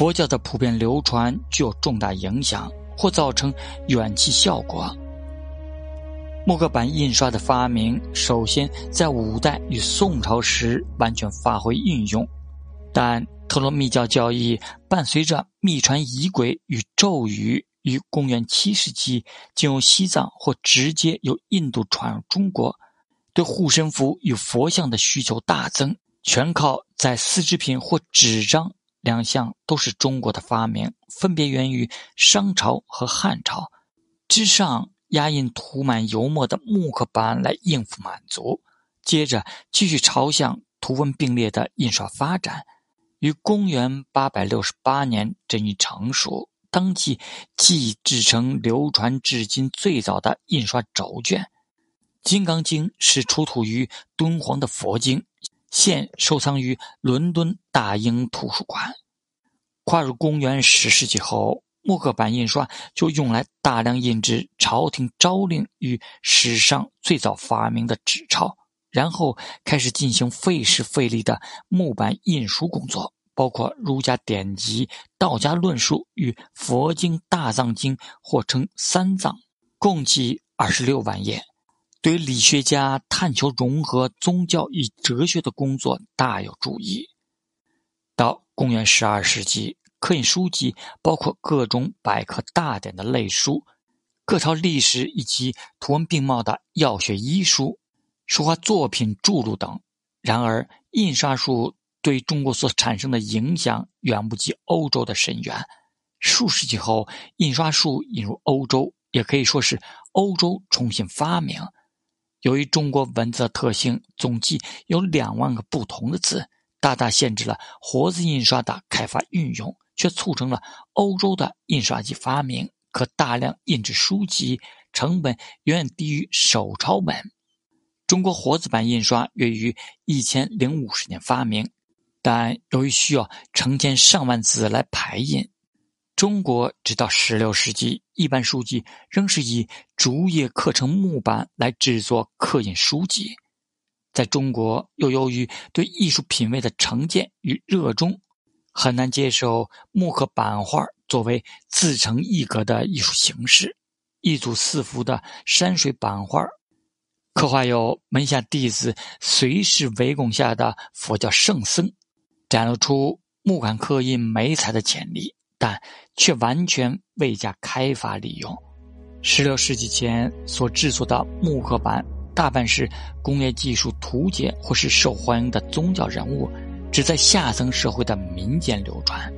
佛教的普遍流传具有重大影响，或造成远期效果。木刻版印刷的发明，首先在五代与宋朝时完全发挥运用，但特罗密教教义伴随着秘传仪轨与咒语，于公元七世纪进入西藏或直接由印度传入中国，对护身符与佛像的需求大增，全靠在丝织品或纸张两项都是中国的发明，分别源于商朝和汉朝之上。压印涂满油墨的木刻版来应付满族，接着继续朝向图文并列的印刷发展，于公元八百六十八年这一成熟。当即即制成流传至今最早的印刷轴卷，《金刚经》是出土于敦煌的佛经，现收藏于伦敦大英图书馆。跨入公元十世纪后。木刻版印刷就用来大量印制朝廷诏令与史上最早发明的纸钞，然后开始进行费时费力的木版印书工作，包括儒家典籍、道家论述与佛经大藏经，或称三藏，共计二十六万页，对理学家探求融合宗教与哲学的工作大有注意。到公元十二世纪。刻印书籍包括各种百科大典的类书、各朝历史以及图文并茂的药学医书、书画作品著录等。然而，印刷术对中国所产生的影响远不及欧洲的深远。数世纪后，印刷术引入欧洲，也可以说是欧洲重新发明。由于中国文字的特性，总计有两万个不同的字，大大限制了活字印刷的开发运用。却促成了欧洲的印刷机发明，可大量印制书籍，成本远远低于手抄本。中国活字版印刷约于一千零五十年发明，但由于需要成千上万字来排印，中国直到十六世纪，一般书籍仍是以竹叶刻成木板来制作刻印书籍。在中国，又由于对艺术品味的成见与热衷。很难接受木刻版画作为自成一格的艺术形式。一组四幅的山水版画，刻画有门下弟子随侍围攻下的佛教圣僧，展露出木杆刻印美彩的潜力，但却完全未加开发利用。十六世纪前所制作的木刻板，大半是工业技术图解或是受欢迎的宗教人物。只在下层社会的民间流传。